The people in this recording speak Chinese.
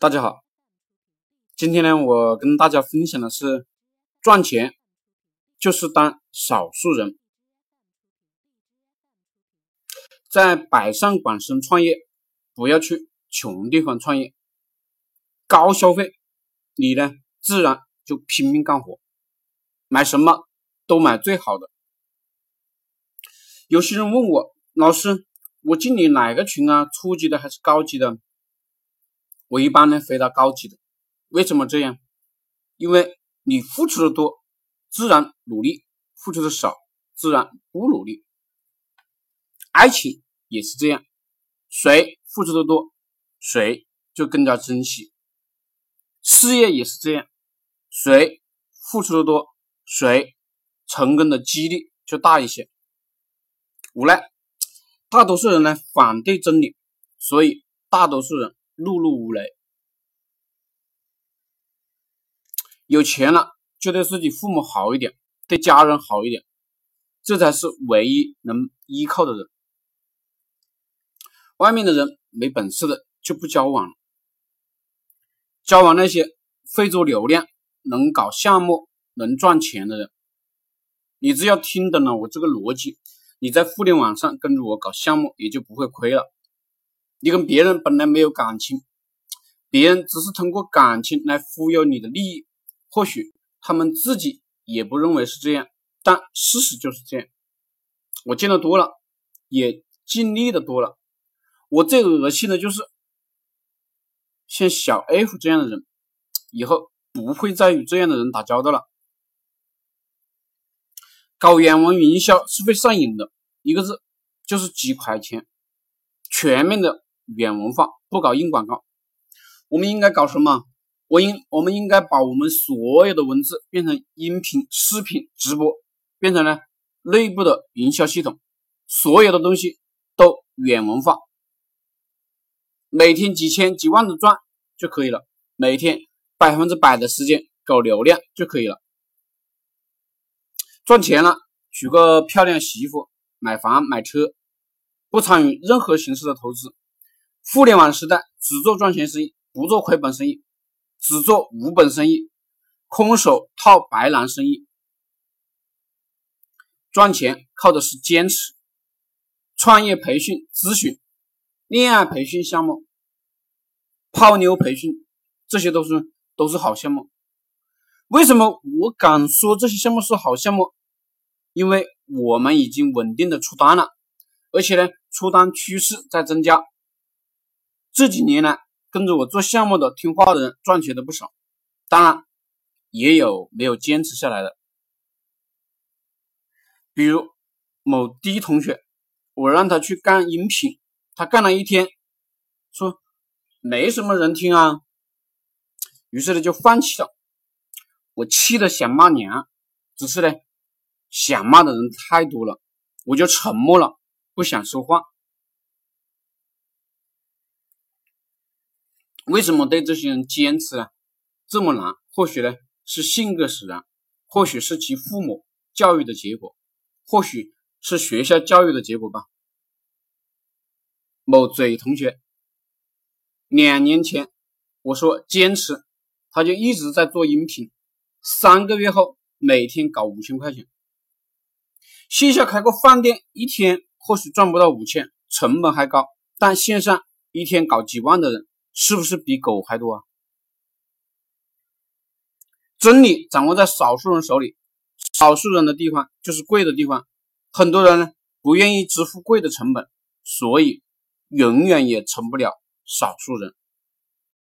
大家好，今天呢，我跟大家分享的是赚钱就是当少数人，在百上广深创业，不要去穷地方创业，高消费，你呢自然就拼命干活，买什么都买最好的。有些人问我，老师，我进你哪个群啊？初级的还是高级的？我一般呢回答高级的，为什么这样？因为你付出的多，自然努力；付出的少，自然不努力。爱情也是这样，谁付出的多，谁就更加珍惜。事业也是这样，谁付出的多，谁成功的几率就大一些。无奈大多数人呢反对真理，所以大多数人。碌碌无为，有钱了就对自己父母好一点，对家人好一点，这才是唯一能依靠的人。外面的人没本事的就不交往了，交往那些会做流量、能搞项目、能赚钱的人。你只要听懂了我这个逻辑，你在互联网上跟着我搞项目也就不会亏了。你跟别人本来没有感情，别人只是通过感情来忽悠你的利益，或许他们自己也不认为是这样，但事实就是这样。我见得多了，也经历的多了。我最恶心的就是像小 F 这样的人，以后不会再与这样的人打交道了。搞远文营销是会上瘾的，一个字就是几块钱，全面的。远文化不搞硬广告，我们应该搞什么？我应我们应该把我们所有的文字变成音频、视频、直播，变成呢内部的营销系统，所有的东西都远文化，每天几千几万的赚就可以了，每天百分之百的时间搞流量就可以了，赚钱了，娶个漂亮媳妇，买房买车，不参与任何形式的投资。互联网时代，只做赚钱生意，不做亏本生意；只做无本生意，空手套白狼生意。赚钱靠的是坚持。创业培训咨询、恋爱培训项目、泡妞培训，这些都是都是好项目。为什么我敢说这些项目是好项目？因为我们已经稳定的出单了，而且呢，出单趋势在增加。这几年来，跟着我做项目的、听话的人赚钱的不少，当然也有没有坚持下来的。比如某 D 同学，我让他去干音频，他干了一天，说没什么人听啊，于是呢就放弃了。我气得想骂娘，只是呢想骂的人太多了，我就沉默了，不想说话。为什么对这些人坚持啊这么难？或许呢是性格使然，或许是其父母教育的结果，或许是学校教育的结果吧。某嘴同学，两年前我说坚持，他就一直在做音频，三个月后每天搞五千块钱。线下开个饭店，一天或许赚不到五千，成本还高，但线上一天搞几万的人。是不是比狗还多啊？真理掌握在少数人手里，少数人的地方就是贵的地方。很多人呢不愿意支付贵的成本，所以永远也成不了少数人。